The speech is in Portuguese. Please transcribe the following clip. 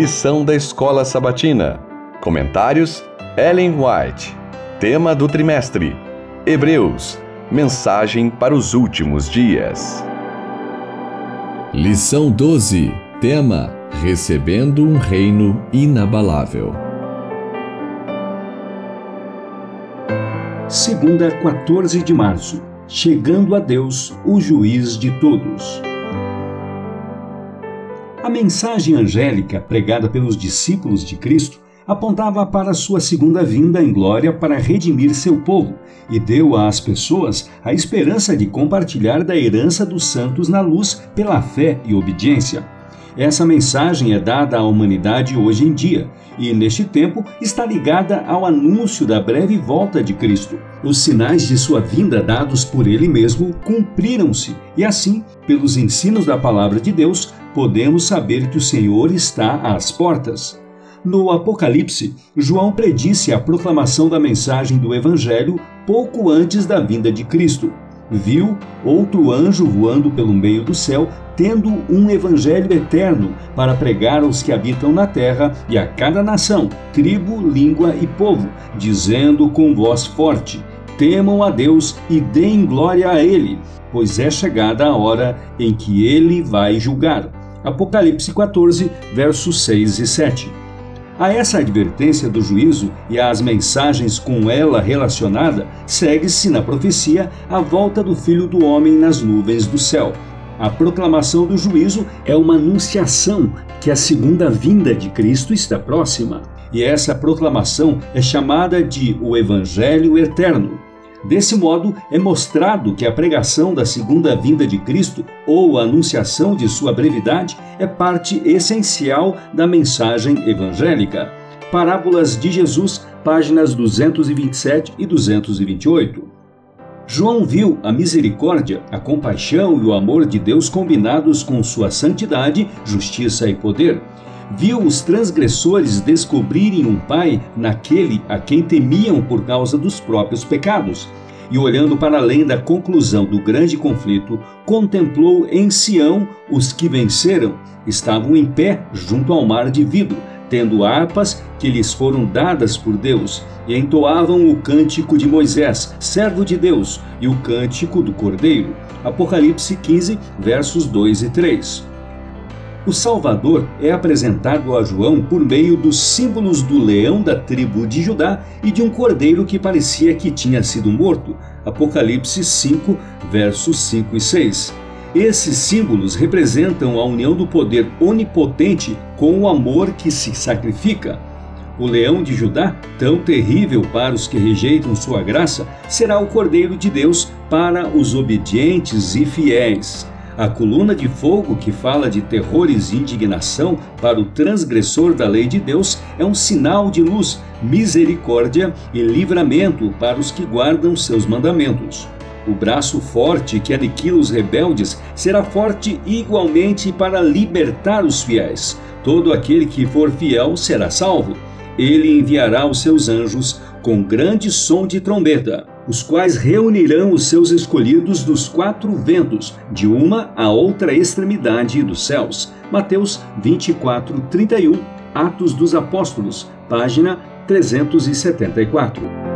Lição da Escola Sabatina. Comentários: Ellen White. Tema do trimestre: Hebreus. Mensagem para os últimos dias. Lição 12. Tema: Recebendo um reino inabalável. Segunda, 14 de março. Chegando a Deus, o juiz de todos. A mensagem angélica pregada pelos discípulos de Cristo apontava para sua segunda vinda em glória para redimir seu povo e deu às pessoas a esperança de compartilhar da herança dos santos na luz pela fé e obediência. Essa mensagem é dada à humanidade hoje em dia e, neste tempo, está ligada ao anúncio da breve volta de Cristo. Os sinais de sua vinda dados por ele mesmo cumpriram-se e, assim, pelos ensinos da palavra de Deus, podemos saber que o Senhor está às portas. No Apocalipse, João predisse a proclamação da mensagem do Evangelho pouco antes da vinda de Cristo. Viu outro anjo voando pelo meio do céu, tendo um evangelho eterno para pregar aos que habitam na terra e a cada nação, tribo, língua e povo, dizendo com voz forte: Temam a Deus e deem glória a Ele, pois é chegada a hora em que Ele vai julgar. Apocalipse 14, versos 6 e 7. A essa advertência do juízo e às mensagens com ela relacionada, segue-se na profecia a volta do Filho do Homem nas nuvens do céu. A proclamação do juízo é uma anunciação que a segunda vinda de Cristo está próxima. E essa proclamação é chamada de o Evangelho Eterno. Desse modo, é mostrado que a pregação da segunda vinda de Cristo ou a anunciação de sua brevidade é parte essencial da mensagem evangélica. Parábolas de Jesus, páginas 227 e 228. João viu a misericórdia, a compaixão e o amor de Deus combinados com sua santidade, justiça e poder viu os transgressores descobrirem um pai naquele a quem temiam por causa dos próprios pecados. E olhando para além da conclusão do grande conflito, contemplou em Sião os que venceram, estavam em pé junto ao mar de vidro, tendo harpas que lhes foram dadas por Deus, e entoavam o cântico de Moisés, servo de Deus, e o cântico do Cordeiro. Apocalipse 15, versos 2 e 3. O Salvador é apresentado a João por meio dos símbolos do leão da tribo de Judá e de um cordeiro que parecia que tinha sido morto. Apocalipse 5, versos 5 e 6. Esses símbolos representam a união do poder onipotente com o amor que se sacrifica. O leão de Judá, tão terrível para os que rejeitam sua graça, será o cordeiro de Deus para os obedientes e fiéis. A coluna de fogo que fala de terrores e indignação para o transgressor da lei de Deus é um sinal de luz, misericórdia e livramento para os que guardam seus mandamentos. O braço forte que aniquila os rebeldes será forte igualmente para libertar os fiéis. Todo aquele que for fiel será salvo. Ele enviará os seus anjos com grande som de trombeta os quais reunirão os seus escolhidos dos quatro ventos, de uma a outra extremidade dos céus. Mateus 24, 31, Atos dos Apóstolos, página 374.